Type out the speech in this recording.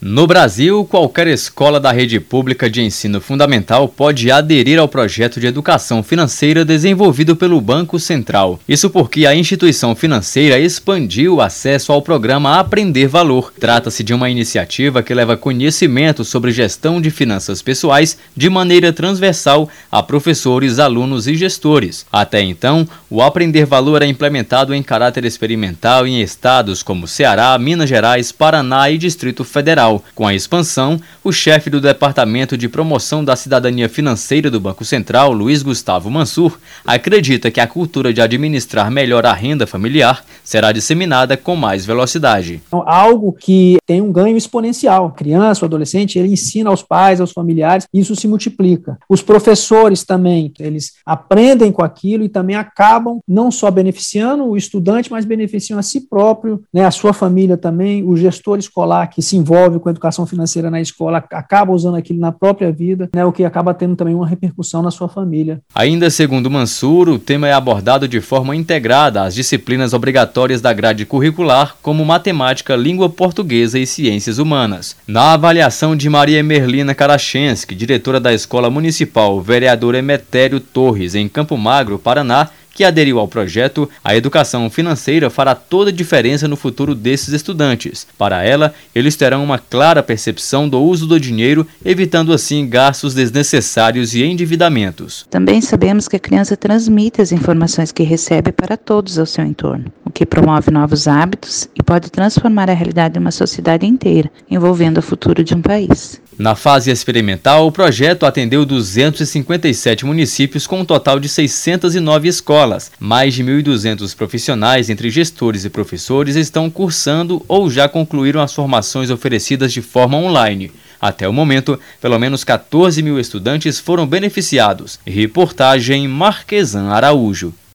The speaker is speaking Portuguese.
No Brasil, qualquer escola da rede pública de ensino fundamental pode aderir ao projeto de educação financeira desenvolvido pelo Banco Central. Isso porque a instituição financeira expandiu o acesso ao programa Aprender Valor. Trata-se de uma iniciativa que leva conhecimento sobre gestão de finanças pessoais de maneira transversal a professores, alunos e gestores. Até então, o Aprender Valor é implementado em caráter experimental em estados como Ceará, Minas Gerais, Paraná e Distrito Federal. Com a expansão, o chefe do Departamento de Promoção da Cidadania Financeira do Banco Central, Luiz Gustavo Mansur, acredita que a cultura de administrar melhor a renda familiar será disseminada com mais velocidade. Então, algo que tem um ganho exponencial. criança, o adolescente, ele ensina aos pais, aos familiares, isso se multiplica. Os professores também, eles aprendem com aquilo e também acabam não só beneficiando o estudante, mas beneficiam a si próprio, né, a sua família também, o gestor escolar que se envolve com a educação financeira na escola acaba usando aquilo na própria vida, né, o que acaba tendo também uma repercussão na sua família. Ainda segundo Mansur, o tema é abordado de forma integrada às disciplinas obrigatórias da grade curricular, como matemática, língua portuguesa e ciências humanas. Na avaliação de Maria Merlina Karachensky, diretora da Escola Municipal Vereador Emetério Torres, em Campo Magro, Paraná, que aderiu ao projeto, a educação financeira fará toda a diferença no futuro desses estudantes. Para ela, eles terão uma clara percepção do uso do dinheiro, evitando assim gastos desnecessários e endividamentos. Também sabemos que a criança transmite as informações que recebe para todos ao seu entorno, o que promove novos hábitos e pode transformar a realidade de uma sociedade inteira, envolvendo o futuro de um país. Na fase experimental, o projeto atendeu 257 municípios com um total de 609 escolas. Mais de 1.200 profissionais, entre gestores e professores, estão cursando ou já concluíram as formações oferecidas de forma online. Até o momento, pelo menos 14 mil estudantes foram beneficiados. Reportagem Marquesan Araújo.